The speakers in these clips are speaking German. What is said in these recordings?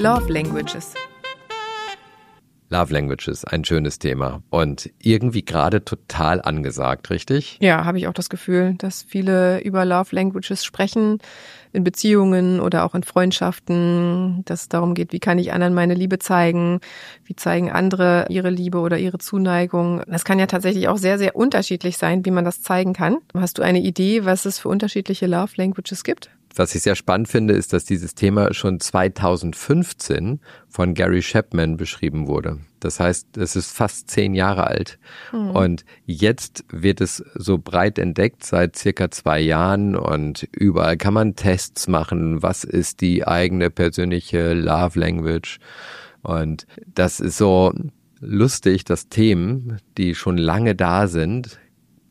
Love Languages. Love Languages, ein schönes Thema und irgendwie gerade total angesagt, richtig? Ja, habe ich auch das Gefühl, dass viele über Love Languages sprechen, in Beziehungen oder auch in Freundschaften, dass es darum geht, wie kann ich anderen meine Liebe zeigen, wie zeigen andere ihre Liebe oder ihre Zuneigung. Das kann ja tatsächlich auch sehr, sehr unterschiedlich sein, wie man das zeigen kann. Hast du eine Idee, was es für unterschiedliche Love Languages gibt? Was ich sehr spannend finde, ist, dass dieses Thema schon 2015 von Gary Chapman beschrieben wurde. Das heißt, es ist fast zehn Jahre alt. Mhm. Und jetzt wird es so breit entdeckt seit circa zwei Jahren und überall kann man Tests machen. Was ist die eigene persönliche Love Language? Und das ist so lustig, dass Themen, die schon lange da sind,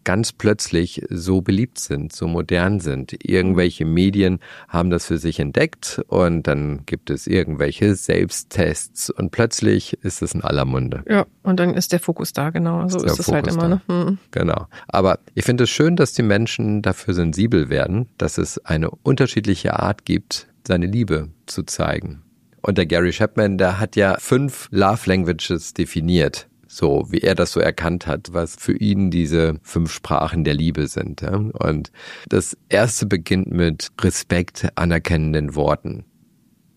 ganz plötzlich so beliebt sind, so modern sind. Irgendwelche Medien haben das für sich entdeckt und dann gibt es irgendwelche Selbsttests und plötzlich ist es in aller Munde. Ja, und dann ist der Fokus da, genau. So ist, ist es halt immer. Ne? Hm. Genau. Aber ich finde es schön, dass die Menschen dafür sensibel werden, dass es eine unterschiedliche Art gibt, seine Liebe zu zeigen. Und der Gary Chapman, der hat ja fünf Love Languages definiert so wie er das so erkannt hat, was für ihn diese fünf Sprachen der Liebe sind. Ja? Und das erste beginnt mit Respekt, anerkennenden Worten.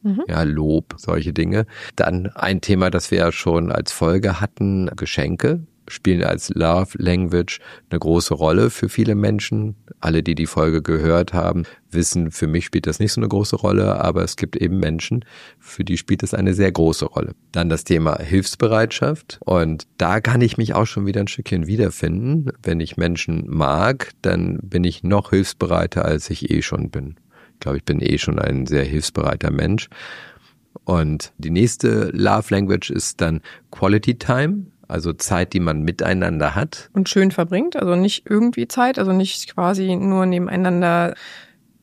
Mhm. Ja, Lob, solche Dinge. Dann ein Thema, das wir ja schon als Folge hatten, Geschenke spielen als Love Language eine große Rolle für viele Menschen. Alle, die die Folge gehört haben, wissen, für mich spielt das nicht so eine große Rolle, aber es gibt eben Menschen, für die spielt es eine sehr große Rolle. Dann das Thema Hilfsbereitschaft und da kann ich mich auch schon wieder ein Stückchen wiederfinden. Wenn ich Menschen mag, dann bin ich noch hilfsbereiter, als ich eh schon bin. Ich glaube, ich bin eh schon ein sehr hilfsbereiter Mensch. Und die nächste Love Language ist dann Quality Time also Zeit, die man miteinander hat. Und schön verbringt, also nicht irgendwie Zeit, also nicht quasi nur nebeneinander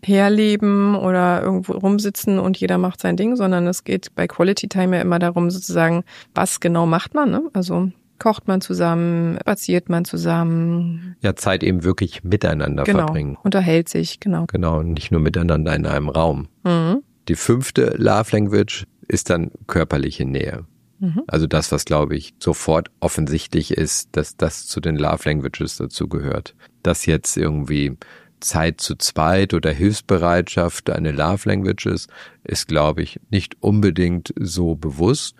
herleben oder irgendwo rumsitzen und jeder macht sein Ding, sondern es geht bei Quality Time ja immer darum, sozusagen, was genau macht man, ne? Also kocht man zusammen, spaziert man zusammen. Ja, Zeit eben wirklich miteinander genau, verbringen. Unterhält sich, genau. Genau, nicht nur miteinander in einem Raum. Mhm. Die fünfte Love Language ist dann körperliche Nähe. Mhm. Also das, was glaube ich sofort offensichtlich ist, dass das zu den Love Languages dazu gehört. Dass jetzt irgendwie Zeit zu zweit oder Hilfsbereitschaft eine Love Language ist, ist glaube ich nicht unbedingt so bewusst,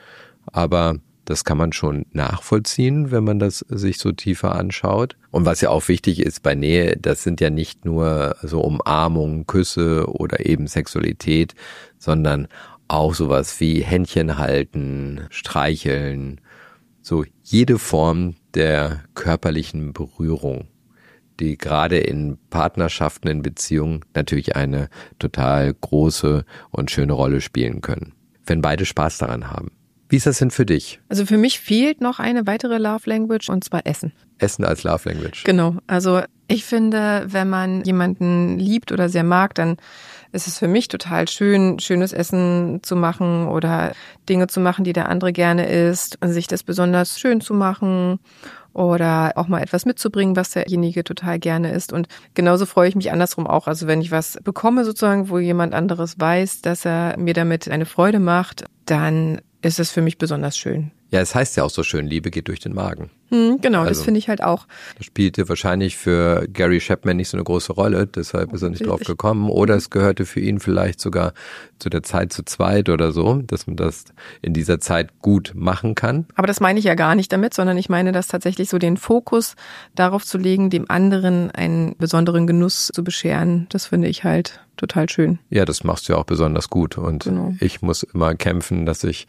aber das kann man schon nachvollziehen, wenn man das sich so tiefer anschaut. Und was ja auch wichtig ist bei Nähe, das sind ja nicht nur so Umarmungen, Küsse oder eben Sexualität, sondern auch sowas wie Händchen halten, streicheln, so jede Form der körperlichen Berührung, die gerade in Partnerschaften, in Beziehungen natürlich eine total große und schöne Rolle spielen können, wenn beide Spaß daran haben. Wie ist das denn für dich? Also für mich fehlt noch eine weitere Love Language und zwar Essen. Essen als Love Language. Genau. Also ich finde, wenn man jemanden liebt oder sehr mag, dann ist es für mich total schön, schönes Essen zu machen oder Dinge zu machen, die der andere gerne isst und sich das besonders schön zu machen oder auch mal etwas mitzubringen, was derjenige total gerne isst. Und genauso freue ich mich andersrum auch. Also wenn ich was bekomme sozusagen, wo jemand anderes weiß, dass er mir damit eine Freude macht, dann ist es für mich besonders schön. Ja, es heißt ja auch so schön, Liebe geht durch den Magen. Hm, genau, also, das finde ich halt auch. Das spielte wahrscheinlich für Gary Chapman nicht so eine große Rolle, deshalb ist er nicht drauf gekommen. Oder es gehörte für ihn vielleicht sogar zu der Zeit zu zweit oder so, dass man das in dieser Zeit gut machen kann. Aber das meine ich ja gar nicht damit, sondern ich meine das tatsächlich so den Fokus darauf zu legen, dem anderen einen besonderen Genuss zu bescheren. Das finde ich halt total schön. Ja, das machst du ja auch besonders gut. Und genau. ich muss immer kämpfen, dass ich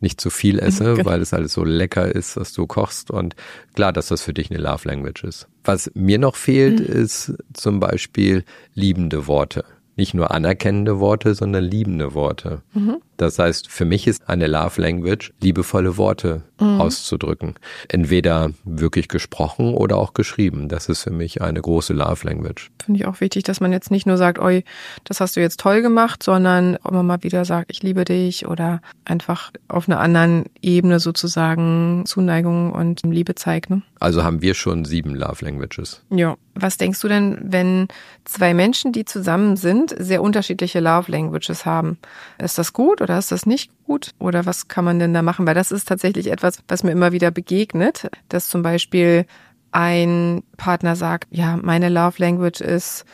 nicht zu viel esse, genau. weil es alles so lecker ist, was du kochst. Und klar, dass das für dich eine Love Language ist. Was mir noch fehlt, mhm. ist zum Beispiel liebende Worte. Nicht nur anerkennende Worte, sondern liebende Worte. Mhm. Das heißt, für mich ist eine Love Language, liebevolle Worte mhm. auszudrücken. Entweder wirklich gesprochen oder auch geschrieben. Das ist für mich eine große Love Language. Finde ich auch wichtig, dass man jetzt nicht nur sagt, oi, das hast du jetzt toll gemacht, sondern immer mal wieder sagt, ich liebe dich oder einfach auf einer anderen Ebene sozusagen Zuneigung und Liebe zeigt. Ne? Also haben wir schon sieben Love Languages. Ja. Was denkst du denn, wenn zwei Menschen, die zusammen sind, sehr unterschiedliche Love Languages haben? Ist das gut oder ist das nicht gut? Oder was kann man denn da machen? Weil das ist tatsächlich etwas, was mir immer wieder begegnet, dass zum Beispiel ein Partner sagt, ja, meine Love Language ist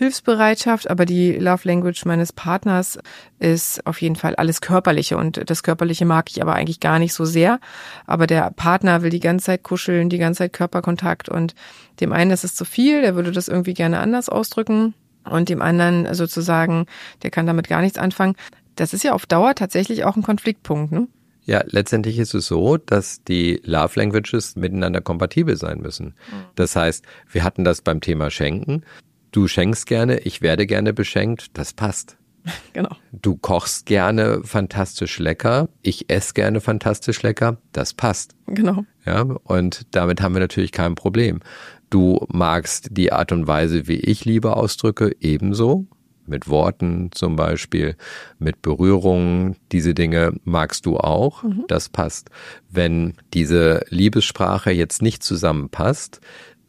Hilfsbereitschaft, aber die Love Language meines Partners ist auf jeden Fall alles Körperliche und das Körperliche mag ich aber eigentlich gar nicht so sehr. Aber der Partner will die ganze Zeit kuscheln, die ganze Zeit Körperkontakt und dem einen ist es zu viel, der würde das irgendwie gerne anders ausdrücken und dem anderen sozusagen, der kann damit gar nichts anfangen. Das ist ja auf Dauer tatsächlich auch ein Konfliktpunkt, ne? Ja, letztendlich ist es so, dass die Love Languages miteinander kompatibel sein müssen. Mhm. Das heißt, wir hatten das beim Thema Schenken. Du schenkst gerne, ich werde gerne beschenkt, das passt. Genau. Du kochst gerne fantastisch lecker, ich esse gerne fantastisch lecker, das passt. Genau. Ja, und damit haben wir natürlich kein Problem. Du magst die Art und Weise, wie ich Liebe ausdrücke, ebenso. Mit Worten zum Beispiel, mit Berührungen, diese Dinge magst du auch, mhm. das passt. Wenn diese Liebessprache jetzt nicht zusammenpasst,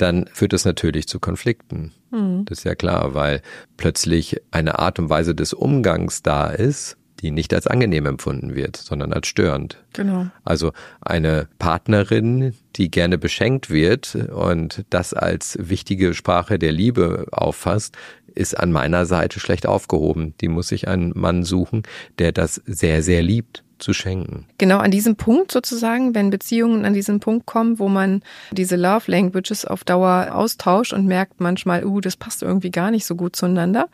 dann führt es natürlich zu Konflikten. Mhm. Das ist ja klar, weil plötzlich eine Art und Weise des Umgangs da ist, die nicht als angenehm empfunden wird, sondern als störend. Genau. Also eine Partnerin, die gerne beschenkt wird und das als wichtige Sprache der Liebe auffasst, ist an meiner Seite schlecht aufgehoben. Die muss sich einen Mann suchen, der das sehr, sehr liebt zu schenken. Genau an diesem Punkt sozusagen, wenn Beziehungen an diesen Punkt kommen, wo man diese Love Languages auf Dauer austauscht und merkt manchmal, uh, das passt irgendwie gar nicht so gut zueinander,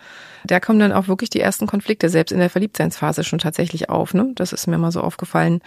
da kommen dann auch wirklich die ersten Konflikte selbst in der Verliebtseinsphase schon tatsächlich auf. Ne? Das ist mir mal so aufgefallen,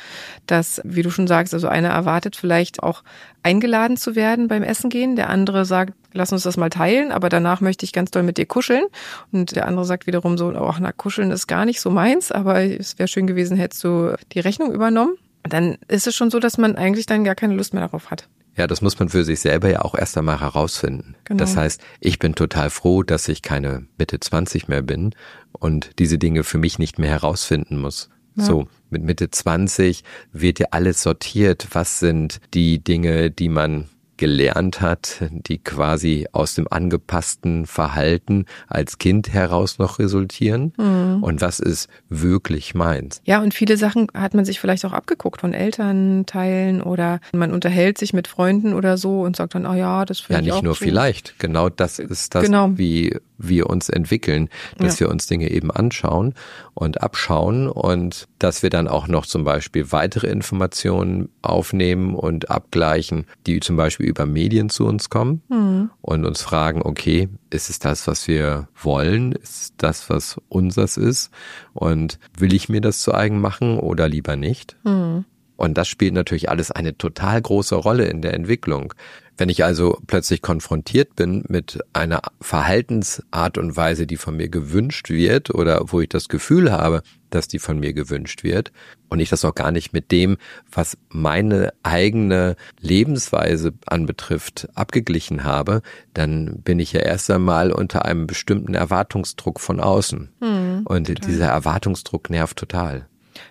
dass, wie du schon sagst, also einer erwartet vielleicht auch eingeladen zu werden beim Essen gehen, der andere sagt, lass uns das mal teilen, aber danach möchte ich ganz doll mit dir kuscheln. Und der andere sagt wiederum so, ach, na, kuscheln ist gar nicht so meins, aber es wäre schön gewesen, hättest du die Rechnung übernommen. Dann ist es schon so, dass man eigentlich dann gar keine Lust mehr darauf hat. Ja, das muss man für sich selber ja auch erst einmal herausfinden. Genau. Das heißt, ich bin total froh, dass ich keine Mitte 20 mehr bin und diese Dinge für mich nicht mehr herausfinden muss. Ja. So, mit Mitte 20 wird ja alles sortiert. Was sind die Dinge, die man gelernt hat, die quasi aus dem angepassten Verhalten als Kind heraus noch resultieren mhm. und was ist wirklich meins. Ja, und viele Sachen hat man sich vielleicht auch abgeguckt von Elternteilen oder man unterhält sich mit Freunden oder so und sagt dann, oh ja, das finde ja, ich Ja, nicht nur so. vielleicht, genau das ist das, genau. wie wir uns entwickeln, dass ja. wir uns Dinge eben anschauen und abschauen und dass wir dann auch noch zum Beispiel weitere Informationen aufnehmen und abgleichen, die zum Beispiel über Medien zu uns kommen mhm. und uns fragen, okay, ist es das, was wir wollen? Ist es das, was unseres ist? Und will ich mir das zu eigen machen oder lieber nicht? Mhm. Und das spielt natürlich alles eine total große Rolle in der Entwicklung. Wenn ich also plötzlich konfrontiert bin mit einer Verhaltensart und Weise, die von mir gewünscht wird oder wo ich das Gefühl habe, dass die von mir gewünscht wird und ich das auch gar nicht mit dem, was meine eigene Lebensweise anbetrifft, abgeglichen habe, dann bin ich ja erst einmal unter einem bestimmten Erwartungsdruck von außen. Mhm, und total. dieser Erwartungsdruck nervt total.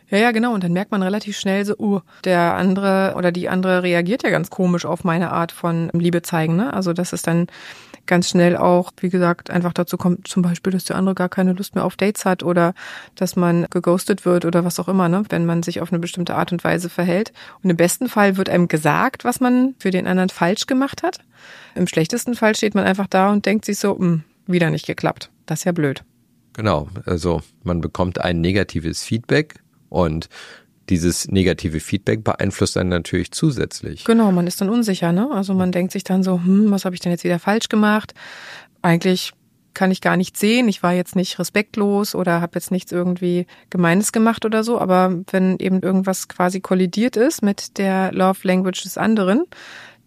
Ja, ja, genau. Und dann merkt man relativ schnell so, uh, der andere oder die andere reagiert ja ganz komisch auf meine Art von Liebe zeigen. Ne? Also dass es dann ganz schnell auch, wie gesagt, einfach dazu kommt, zum Beispiel, dass der andere gar keine Lust mehr auf Dates hat oder dass man geghostet wird oder was auch immer, ne? wenn man sich auf eine bestimmte Art und Weise verhält. Und im besten Fall wird einem gesagt, was man für den anderen falsch gemacht hat. Im schlechtesten Fall steht man einfach da und denkt sich so, mh, hm, wieder nicht geklappt. Das ist ja blöd. Genau, also man bekommt ein negatives Feedback und dieses negative Feedback beeinflusst einen natürlich zusätzlich. Genau, man ist dann unsicher, ne? Also man denkt sich dann so, hm, was habe ich denn jetzt wieder falsch gemacht? Eigentlich kann ich gar nicht sehen. Ich war jetzt nicht respektlos oder habe jetzt nichts irgendwie Gemeines gemacht oder so. Aber wenn eben irgendwas quasi kollidiert ist mit der Love Language des anderen,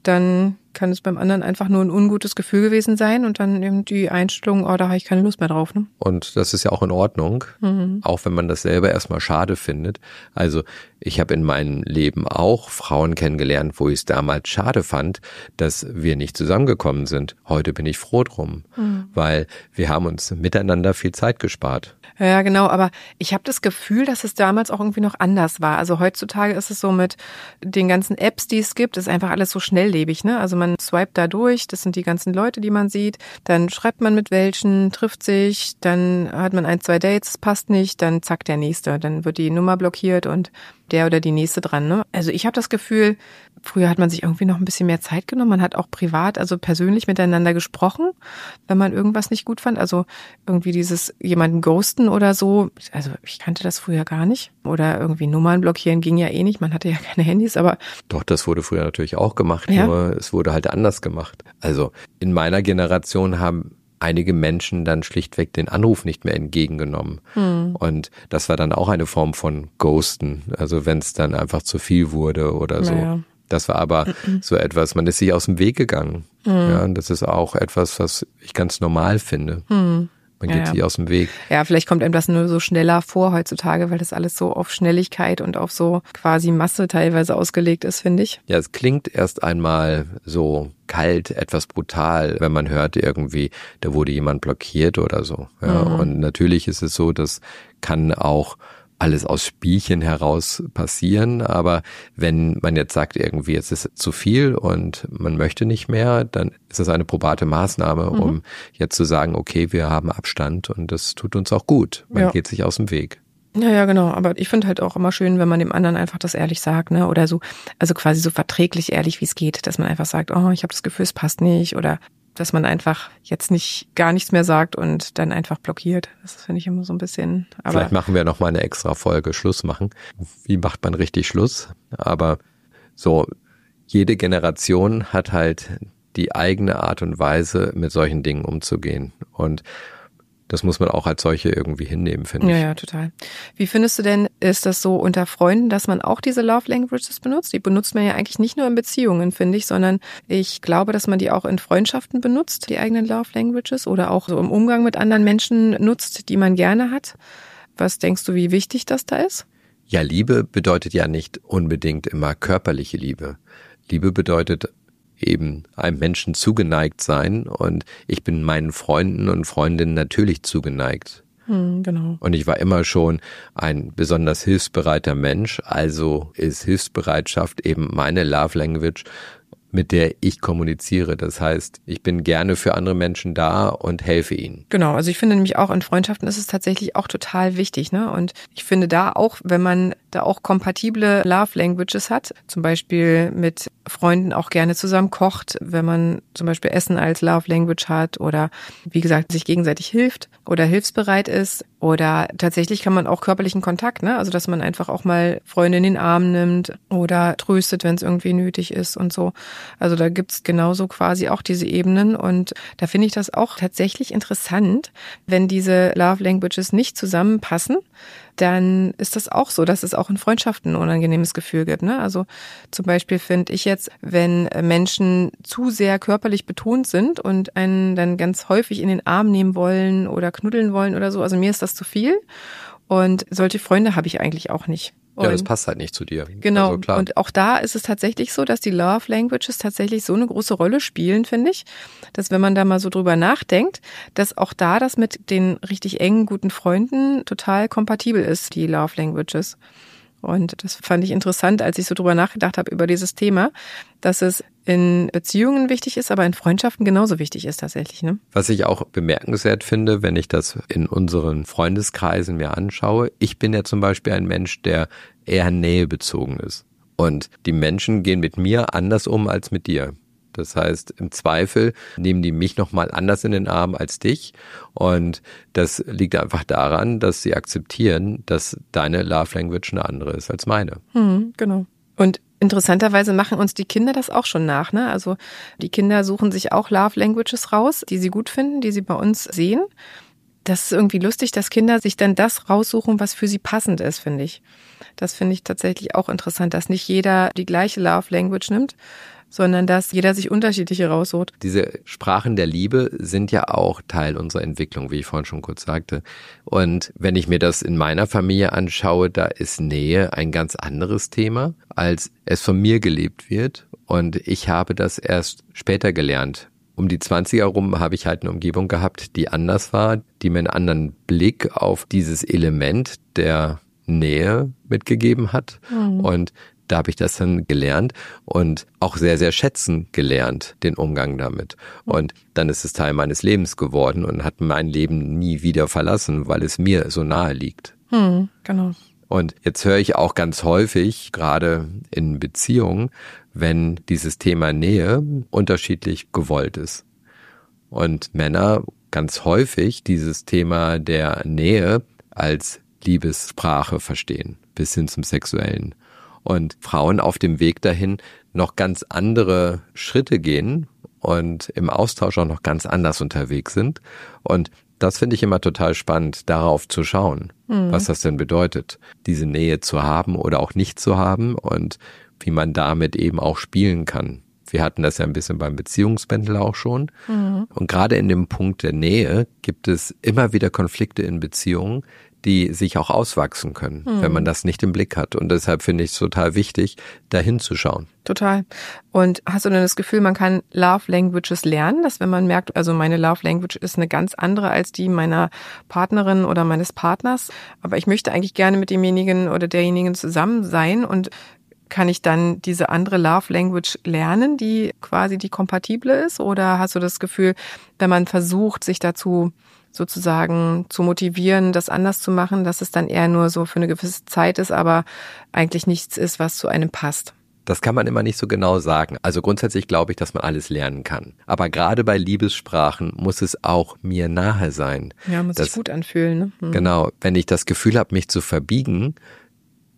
dann kann es beim anderen einfach nur ein ungutes Gefühl gewesen sein und dann eben die Einstellung, oh, da habe ich keine Lust mehr drauf. Ne? Und das ist ja auch in Ordnung, mhm. auch wenn man das selber erstmal schade findet. Also ich habe in meinem Leben auch Frauen kennengelernt, wo ich es damals schade fand, dass wir nicht zusammengekommen sind. Heute bin ich froh drum, mhm. weil wir haben uns miteinander viel Zeit gespart. Ja, genau, aber ich habe das Gefühl, dass es damals auch irgendwie noch anders war. Also heutzutage ist es so mit den ganzen Apps, die es gibt, ist einfach alles so schnelllebig, ne? Also man swiped da durch, das sind die ganzen Leute, die man sieht, dann schreibt man mit welchen, trifft sich, dann hat man ein, zwei Dates, passt nicht, dann zack der nächste, dann wird die Nummer blockiert und der oder die nächste dran. Ne? Also ich habe das Gefühl, früher hat man sich irgendwie noch ein bisschen mehr Zeit genommen. Man hat auch privat, also persönlich miteinander gesprochen, wenn man irgendwas nicht gut fand. Also irgendwie dieses jemanden ghosten oder so. Also ich kannte das früher gar nicht. Oder irgendwie Nummern blockieren ging ja eh nicht. Man hatte ja keine Handys, aber. Doch, das wurde früher natürlich auch gemacht, ja? nur es wurde halt anders gemacht. Also in meiner Generation haben einige Menschen dann schlichtweg den Anruf nicht mehr entgegengenommen. Hm. Und das war dann auch eine Form von Ghosten. Also wenn es dann einfach zu viel wurde oder so. Das war aber so etwas, man ist sich aus dem Weg gegangen. Hm. Ja, und das ist auch etwas, was ich ganz normal finde. Hm. Man geht ja, sich aus dem Weg. Ja, vielleicht kommt einem das nur so schneller vor heutzutage, weil das alles so auf Schnelligkeit und auf so quasi Masse teilweise ausgelegt ist, finde ich. Ja, es klingt erst einmal so kalt, etwas brutal, wenn man hört irgendwie, da wurde jemand blockiert oder so. Ja, mhm. Und natürlich ist es so, das kann auch alles aus Spielchen heraus passieren. Aber wenn man jetzt sagt, irgendwie, es ist zu viel und man möchte nicht mehr, dann ist das eine probate Maßnahme, mhm. um jetzt zu sagen, okay, wir haben Abstand und das tut uns auch gut. Man ja. geht sich aus dem Weg. Ja, ja, genau. Aber ich finde halt auch immer schön, wenn man dem anderen einfach das ehrlich sagt, ne? Oder so, also quasi so verträglich ehrlich, wie es geht, dass man einfach sagt, oh, ich habe das Gefühl, es passt nicht oder dass man einfach jetzt nicht gar nichts mehr sagt und dann einfach blockiert. Das finde ich immer so ein bisschen. Aber Vielleicht machen wir noch mal eine extra Folge Schluss machen. Wie macht man richtig Schluss? Aber so jede Generation hat halt die eigene Art und Weise, mit solchen Dingen umzugehen. Und das muss man auch als solche irgendwie hinnehmen, finde ich. Ja, ja, total. Wie findest du denn, ist das so unter Freunden, dass man auch diese Love Languages benutzt? Die benutzt man ja eigentlich nicht nur in Beziehungen, finde ich, sondern ich glaube, dass man die auch in Freundschaften benutzt, die eigenen Love Languages oder auch so im Umgang mit anderen Menschen nutzt, die man gerne hat. Was denkst du, wie wichtig das da ist? Ja, Liebe bedeutet ja nicht unbedingt immer körperliche Liebe. Liebe bedeutet eben einem Menschen zugeneigt sein und ich bin meinen Freunden und Freundinnen natürlich zugeneigt. Hm, genau. Und ich war immer schon ein besonders hilfsbereiter Mensch, also ist Hilfsbereitschaft eben meine Love Language mit der ich kommuniziere. Das heißt, ich bin gerne für andere Menschen da und helfe ihnen. Genau, also ich finde nämlich auch in Freundschaften ist es tatsächlich auch total wichtig, ne? Und ich finde da auch, wenn man da auch kompatible Love Languages hat, zum Beispiel mit Freunden auch gerne zusammen kocht, wenn man zum Beispiel Essen als Love Language hat oder wie gesagt sich gegenseitig hilft oder hilfsbereit ist oder tatsächlich kann man auch körperlichen Kontakt, ne? Also dass man einfach auch mal Freunde in den Arm nimmt oder tröstet, wenn es irgendwie nötig ist und so. Also da gibt's genauso quasi auch diese Ebenen und da finde ich das auch tatsächlich interessant, wenn diese Love Languages nicht zusammenpassen, dann ist das auch so, dass es auch in Freundschaften ein unangenehmes Gefühl gibt. Ne? Also zum Beispiel finde ich jetzt, wenn Menschen zu sehr körperlich betont sind und einen dann ganz häufig in den Arm nehmen wollen oder knuddeln wollen oder so, also mir ist das zu viel. Und solche Freunde habe ich eigentlich auch nicht. Und ja, das passt halt nicht zu dir. Genau. Also und auch da ist es tatsächlich so, dass die Love Languages tatsächlich so eine große Rolle spielen, finde ich, dass wenn man da mal so drüber nachdenkt, dass auch da das mit den richtig engen, guten Freunden total kompatibel ist, die Love Languages. Und das fand ich interessant, als ich so drüber nachgedacht habe über dieses Thema, dass es in Beziehungen wichtig ist, aber in Freundschaften genauso wichtig ist tatsächlich. Ne? Was ich auch bemerkenswert finde, wenn ich das in unseren Freundeskreisen mir anschaue, ich bin ja zum Beispiel ein Mensch, der eher nähebezogen ist. Und die Menschen gehen mit mir anders um als mit dir. Das heißt, im Zweifel nehmen die mich nochmal anders in den Arm als dich. Und das liegt einfach daran, dass sie akzeptieren, dass deine Love Language eine andere ist als meine. Hm, genau. Und interessanterweise machen uns die Kinder das auch schon nach. Ne? Also die Kinder suchen sich auch Love Languages raus, die sie gut finden, die sie bei uns sehen. Das ist irgendwie lustig, dass Kinder sich dann das raussuchen, was für sie passend ist, finde ich. Das finde ich tatsächlich auch interessant, dass nicht jeder die gleiche Love Language nimmt, sondern dass jeder sich unterschiedliche raussucht. Diese Sprachen der Liebe sind ja auch Teil unserer Entwicklung, wie ich vorhin schon kurz sagte. Und wenn ich mir das in meiner Familie anschaue, da ist Nähe ein ganz anderes Thema, als es von mir gelebt wird. Und ich habe das erst später gelernt. Um die 20er rum habe ich halt eine Umgebung gehabt, die anders war, die mir einen anderen Blick auf dieses Element der Nähe mitgegeben hat. Mhm. Und da habe ich das dann gelernt und auch sehr, sehr schätzen gelernt, den Umgang damit. Und dann ist es Teil meines Lebens geworden und hat mein Leben nie wieder verlassen, weil es mir so nahe liegt. Hm, genau. Und jetzt höre ich auch ganz häufig, gerade in Beziehungen, wenn dieses Thema Nähe unterschiedlich gewollt ist. Und Männer ganz häufig dieses Thema der Nähe als Liebessprache verstehen, bis hin zum Sexuellen und Frauen auf dem Weg dahin noch ganz andere Schritte gehen und im Austausch auch noch ganz anders unterwegs sind. Und das finde ich immer total spannend, darauf zu schauen, mhm. was das denn bedeutet, diese Nähe zu haben oder auch nicht zu haben und wie man damit eben auch spielen kann. Wir hatten das ja ein bisschen beim Beziehungspendel auch schon. Mhm. Und gerade in dem Punkt der Nähe gibt es immer wieder Konflikte in Beziehungen, die sich auch auswachsen können, hm. wenn man das nicht im Blick hat. Und deshalb finde ich es total wichtig, da hinzuschauen. Total. Und hast du denn das Gefühl, man kann Love Languages lernen, dass wenn man merkt, also meine Love Language ist eine ganz andere als die meiner Partnerin oder meines Partners, aber ich möchte eigentlich gerne mit demjenigen oder derjenigen zusammen sein und kann ich dann diese andere Love Language lernen, die quasi die kompatible ist? Oder hast du das Gefühl, wenn man versucht, sich dazu sozusagen zu motivieren, das anders zu machen, dass es dann eher nur so für eine gewisse Zeit ist, aber eigentlich nichts ist, was zu einem passt. Das kann man immer nicht so genau sagen. Also grundsätzlich glaube ich, dass man alles lernen kann. Aber gerade bei Liebessprachen muss es auch mir nahe sein. Ja, muss dass, sich gut anfühlen. Ne? Hm. Genau. Wenn ich das Gefühl habe, mich zu verbiegen,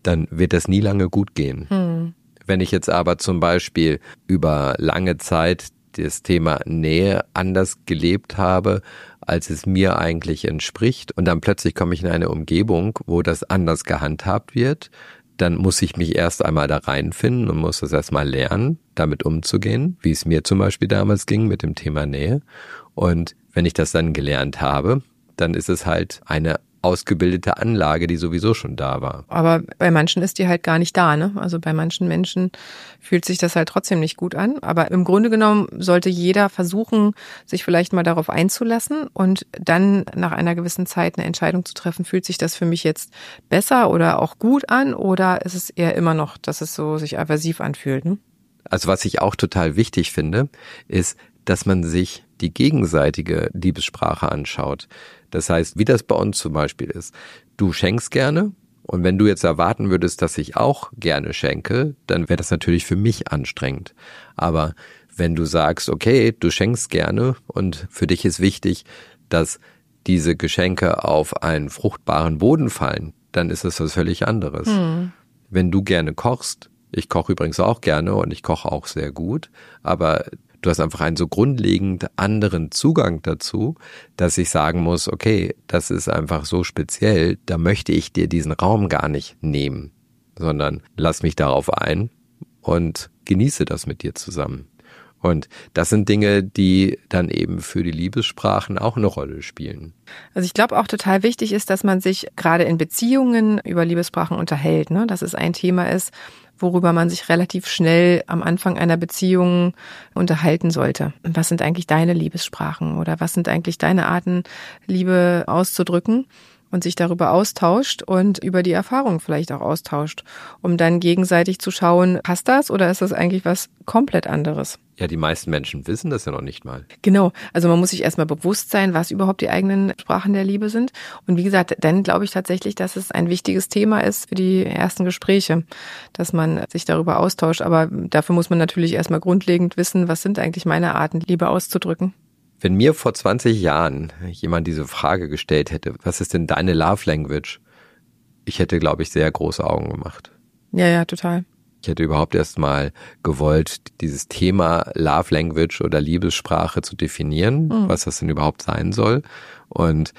dann wird das nie lange gut gehen. Hm. Wenn ich jetzt aber zum Beispiel über lange Zeit das Thema Nähe anders gelebt habe, als es mir eigentlich entspricht. Und dann plötzlich komme ich in eine Umgebung, wo das anders gehandhabt wird. Dann muss ich mich erst einmal da reinfinden und muss das erstmal lernen, damit umzugehen, wie es mir zum Beispiel damals ging mit dem Thema Nähe. Und wenn ich das dann gelernt habe, dann ist es halt eine ausgebildete Anlage, die sowieso schon da war. Aber bei manchen ist die halt gar nicht da, ne? Also bei manchen Menschen fühlt sich das halt trotzdem nicht gut an. Aber im Grunde genommen sollte jeder versuchen, sich vielleicht mal darauf einzulassen und dann nach einer gewissen Zeit eine Entscheidung zu treffen, fühlt sich das für mich jetzt besser oder auch gut an oder ist es eher immer noch, dass es so sich aversiv anfühlt, ne? Also was ich auch total wichtig finde, ist, dass man sich die gegenseitige Liebessprache anschaut. Das heißt, wie das bei uns zum Beispiel ist. Du schenkst gerne und wenn du jetzt erwarten würdest, dass ich auch gerne schenke, dann wäre das natürlich für mich anstrengend. Aber wenn du sagst, okay, du schenkst gerne und für dich ist wichtig, dass diese Geschenke auf einen fruchtbaren Boden fallen, dann ist es was völlig anderes. Hm. Wenn du gerne kochst, ich koche übrigens auch gerne und ich koche auch sehr gut, aber du hast einfach einen so grundlegend anderen Zugang dazu, dass ich sagen muss, okay, das ist einfach so speziell, da möchte ich dir diesen Raum gar nicht nehmen, sondern lass mich darauf ein und genieße das mit dir zusammen. Und das sind Dinge, die dann eben für die Liebessprachen auch eine Rolle spielen. Also ich glaube auch total wichtig ist, dass man sich gerade in Beziehungen über Liebessprachen unterhält, ne? dass es ein Thema ist, worüber man sich relativ schnell am Anfang einer Beziehung unterhalten sollte. Was sind eigentlich deine Liebessprachen oder was sind eigentlich deine Arten, Liebe auszudrücken? Und sich darüber austauscht und über die Erfahrung vielleicht auch austauscht, um dann gegenseitig zu schauen, passt das oder ist das eigentlich was komplett anderes? Ja, die meisten Menschen wissen das ja noch nicht mal. Genau. Also man muss sich erstmal bewusst sein, was überhaupt die eigenen Sprachen der Liebe sind. Und wie gesagt, dann glaube ich tatsächlich, dass es ein wichtiges Thema ist für die ersten Gespräche, dass man sich darüber austauscht. Aber dafür muss man natürlich erstmal grundlegend wissen, was sind eigentlich meine Arten, Liebe auszudrücken. Wenn mir vor 20 Jahren jemand diese Frage gestellt hätte, was ist denn deine Love Language? Ich hätte, glaube ich, sehr große Augen gemacht. Ja, ja, total. Ich hätte überhaupt erst mal gewollt, dieses Thema Love Language oder Liebessprache zu definieren, mhm. was das denn überhaupt sein soll. Und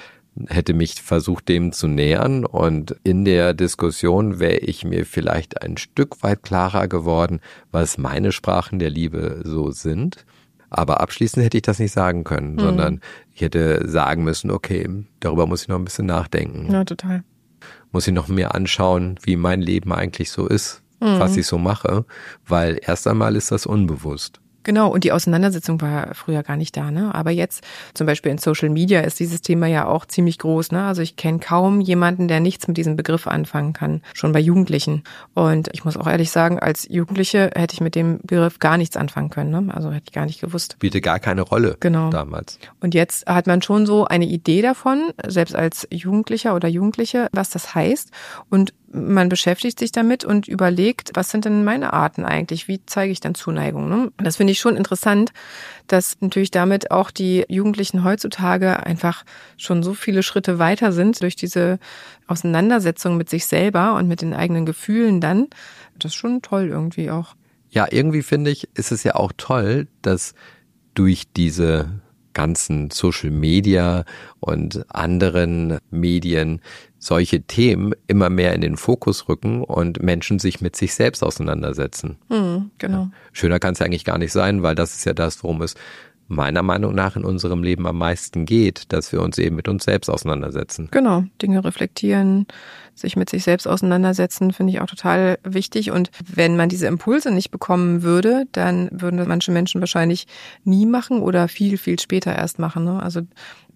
hätte mich versucht, dem zu nähern und in der Diskussion wäre ich mir vielleicht ein Stück weit klarer geworden, was meine Sprachen der Liebe so sind. Aber abschließend hätte ich das nicht sagen können, mhm. sondern ich hätte sagen müssen, okay, darüber muss ich noch ein bisschen nachdenken. Ja, total. Muss ich noch mehr anschauen, wie mein Leben eigentlich so ist, mhm. was ich so mache, weil erst einmal ist das unbewusst. Genau, und die Auseinandersetzung war früher gar nicht da, ne? Aber jetzt, zum Beispiel in Social Media, ist dieses Thema ja auch ziemlich groß, ne? Also ich kenne kaum jemanden, der nichts mit diesem Begriff anfangen kann, schon bei Jugendlichen. Und ich muss auch ehrlich sagen, als Jugendliche hätte ich mit dem Begriff gar nichts anfangen können, ne? Also hätte ich gar nicht gewusst. Biete gar keine Rolle genau. damals. Und jetzt hat man schon so eine Idee davon, selbst als Jugendlicher oder Jugendliche, was das heißt. Und man beschäftigt sich damit und überlegt, was sind denn meine Arten eigentlich? Wie zeige ich dann Zuneigung? Ne? Das finde ich schon interessant, dass natürlich damit auch die Jugendlichen heutzutage einfach schon so viele Schritte weiter sind durch diese Auseinandersetzung mit sich selber und mit den eigenen Gefühlen dann. Das ist schon toll irgendwie auch. Ja, irgendwie finde ich, ist es ja auch toll, dass durch diese ganzen Social Media und anderen Medien solche Themen immer mehr in den Fokus rücken und Menschen sich mit sich selbst auseinandersetzen. Mhm, genau. Ja. Schöner kann es ja eigentlich gar nicht sein, weil das ist ja das, worum es meiner Meinung nach in unserem Leben am meisten geht, dass wir uns eben mit uns selbst auseinandersetzen. Genau, Dinge reflektieren, sich mit sich selbst auseinandersetzen, finde ich auch total wichtig. Und wenn man diese Impulse nicht bekommen würde, dann würden das manche Menschen wahrscheinlich nie machen oder viel, viel später erst machen. Ne? Also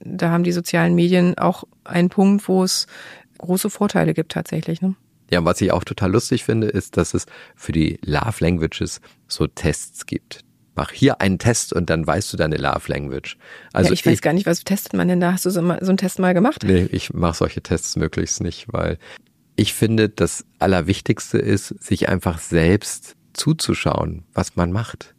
da haben die sozialen Medien auch einen Punkt, wo es große Vorteile gibt tatsächlich. Ne? Ja, und was ich auch total lustig finde, ist, dass es für die Love Languages so Tests gibt. Mach hier einen Test und dann weißt du deine Love Language. Also ja, ich weiß ich, gar nicht, was testet man denn da? Hast du so, so einen Test mal gemacht? Nee, ich mache solche Tests möglichst nicht, weil ich finde, das Allerwichtigste ist, sich einfach selbst zuzuschauen, was man macht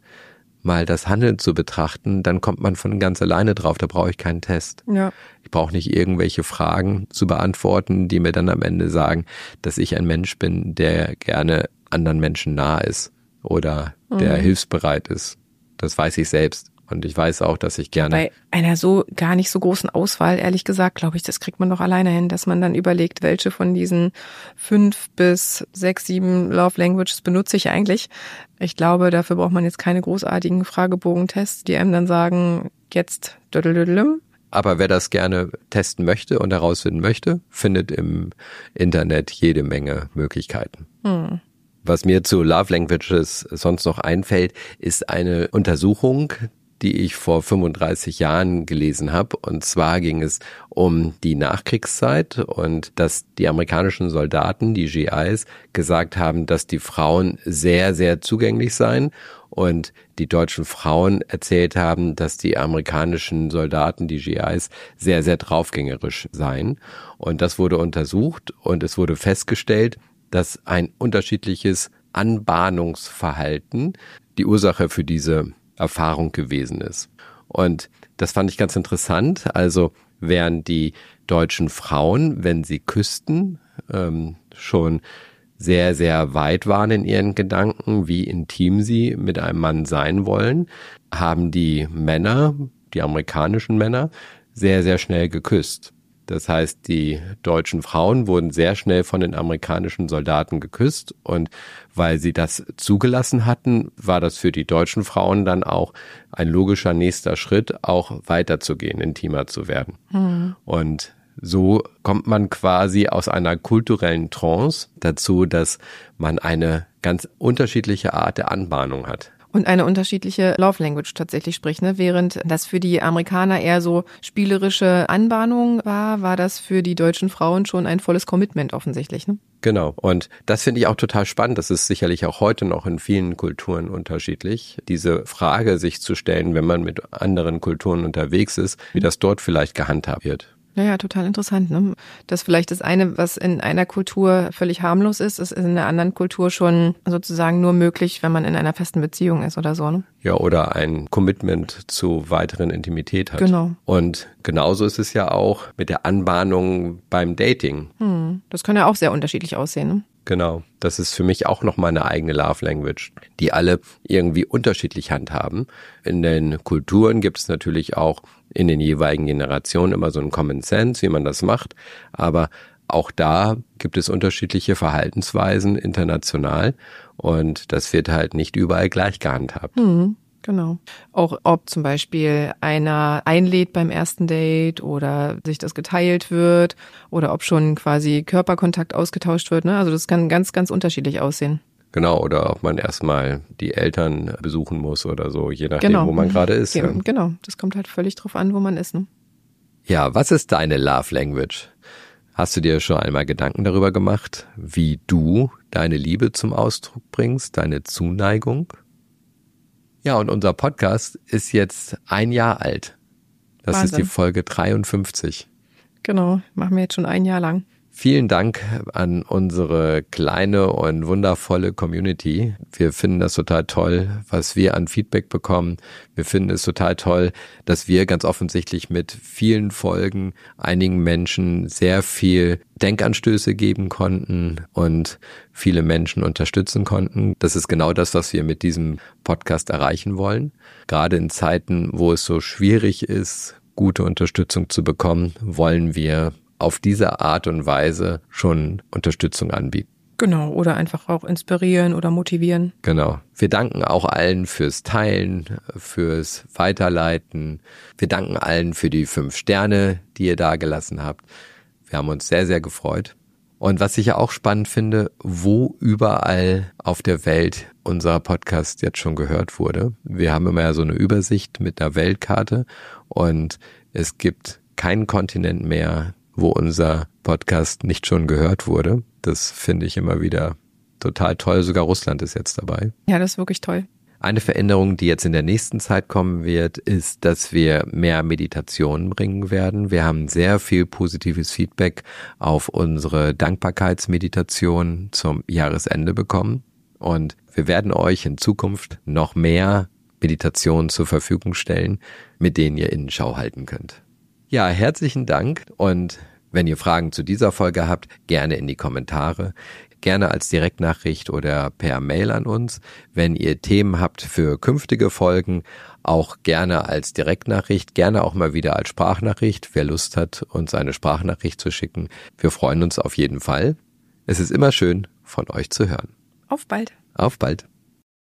mal das Handeln zu betrachten, dann kommt man von ganz alleine drauf, da brauche ich keinen Test. Ja. Ich brauche nicht irgendwelche Fragen zu beantworten, die mir dann am Ende sagen, dass ich ein Mensch bin, der gerne anderen Menschen nah ist oder der mhm. hilfsbereit ist. Das weiß ich selbst. Und ich weiß auch, dass ich gerne. Bei einer so gar nicht so großen Auswahl, ehrlich gesagt, glaube ich, das kriegt man doch alleine hin, dass man dann überlegt, welche von diesen fünf bis sechs, sieben Love Languages benutze ich eigentlich. Ich glaube, dafür braucht man jetzt keine großartigen Fragebogentests, die einem dann sagen, jetzt aber wer das gerne testen möchte und herausfinden möchte, findet im Internet jede Menge Möglichkeiten. Hm. Was mir zu Love Languages sonst noch einfällt, ist eine Untersuchung, die ich vor 35 Jahren gelesen habe. Und zwar ging es um die Nachkriegszeit und dass die amerikanischen Soldaten, die GIs, gesagt haben, dass die Frauen sehr, sehr zugänglich seien und die deutschen Frauen erzählt haben, dass die amerikanischen Soldaten, die GIs, sehr, sehr draufgängerisch seien. Und das wurde untersucht und es wurde festgestellt, dass ein unterschiedliches Anbahnungsverhalten die Ursache für diese Erfahrung gewesen ist. Und das fand ich ganz interessant. Also während die deutschen Frauen, wenn sie küssten, ähm, schon sehr, sehr weit waren in ihren Gedanken, wie intim sie mit einem Mann sein wollen, haben die Männer, die amerikanischen Männer, sehr, sehr schnell geküsst. Das heißt, die deutschen Frauen wurden sehr schnell von den amerikanischen Soldaten geküsst und weil sie das zugelassen hatten, war das für die deutschen Frauen dann auch ein logischer nächster Schritt, auch weiterzugehen, intimer zu werden. Mhm. Und so kommt man quasi aus einer kulturellen Trance dazu, dass man eine ganz unterschiedliche Art der Anbahnung hat und eine unterschiedliche Love Language tatsächlich spricht. Ne? Während das für die Amerikaner eher so spielerische Anbahnung war, war das für die deutschen Frauen schon ein volles Commitment offensichtlich. Ne? Genau. Und das finde ich auch total spannend. Das ist sicherlich auch heute noch in vielen Kulturen unterschiedlich. Diese Frage sich zu stellen, wenn man mit anderen Kulturen unterwegs ist, wie das dort vielleicht gehandhabt wird. Ja, total interessant. Ne? Das vielleicht das eine, was in einer Kultur völlig harmlos ist, ist in einer anderen Kultur schon sozusagen nur möglich, wenn man in einer festen Beziehung ist oder so. Ne? Ja, oder ein Commitment zu weiteren Intimität hat. Genau. Und genauso ist es ja auch mit der Anbahnung beim Dating. Hm, das kann ja auch sehr unterschiedlich aussehen. Ne? Genau. Das ist für mich auch noch meine eigene Love Language, die alle irgendwie unterschiedlich handhaben. In den Kulturen gibt es natürlich auch in den jeweiligen Generationen immer so ein Common Sense, wie man das macht. Aber auch da gibt es unterschiedliche Verhaltensweisen international und das wird halt nicht überall gleich gehandhabt. Mhm. Genau. Auch ob zum Beispiel einer einlädt beim ersten Date oder sich das geteilt wird oder ob schon quasi Körperkontakt ausgetauscht wird. Ne? Also das kann ganz, ganz unterschiedlich aussehen. Genau, oder ob man erstmal die Eltern besuchen muss oder so, je nachdem, genau. wo man gerade ist. Ja, Genau, das kommt halt völlig drauf an, wo man ist. Ne? Ja, was ist deine Love Language? Hast du dir schon einmal Gedanken darüber gemacht, wie du deine Liebe zum Ausdruck bringst, deine Zuneigung? Ja, und unser Podcast ist jetzt ein Jahr alt. Das Wahnsinn. ist die Folge 53. Genau, machen wir jetzt schon ein Jahr lang. Vielen Dank an unsere kleine und wundervolle Community. Wir finden das total toll, was wir an Feedback bekommen. Wir finden es total toll, dass wir ganz offensichtlich mit vielen Folgen einigen Menschen sehr viel Denkanstöße geben konnten und viele Menschen unterstützen konnten. Das ist genau das, was wir mit diesem Podcast erreichen wollen. Gerade in Zeiten, wo es so schwierig ist, gute Unterstützung zu bekommen, wollen wir auf diese Art und Weise schon Unterstützung anbieten. Genau, oder einfach auch inspirieren oder motivieren. Genau. Wir danken auch allen fürs Teilen, fürs Weiterleiten. Wir danken allen für die fünf Sterne, die ihr da gelassen habt. Wir haben uns sehr, sehr gefreut. Und was ich ja auch spannend finde, wo überall auf der Welt unser Podcast jetzt schon gehört wurde. Wir haben immer ja so eine Übersicht mit einer Weltkarte und es gibt keinen Kontinent mehr, wo unser Podcast nicht schon gehört wurde. Das finde ich immer wieder total toll. Sogar Russland ist jetzt dabei. Ja, das ist wirklich toll. Eine Veränderung, die jetzt in der nächsten Zeit kommen wird, ist, dass wir mehr Meditationen bringen werden. Wir haben sehr viel positives Feedback auf unsere Dankbarkeitsmeditation zum Jahresende bekommen. Und wir werden euch in Zukunft noch mehr Meditationen zur Verfügung stellen, mit denen ihr Innenschau halten könnt. Ja, herzlichen Dank und wenn ihr Fragen zu dieser Folge habt, gerne in die Kommentare, gerne als Direktnachricht oder per Mail an uns. Wenn ihr Themen habt für künftige Folgen, auch gerne als Direktnachricht, gerne auch mal wieder als Sprachnachricht. Wer Lust hat, uns eine Sprachnachricht zu schicken, wir freuen uns auf jeden Fall. Es ist immer schön, von euch zu hören. Auf bald. Auf bald.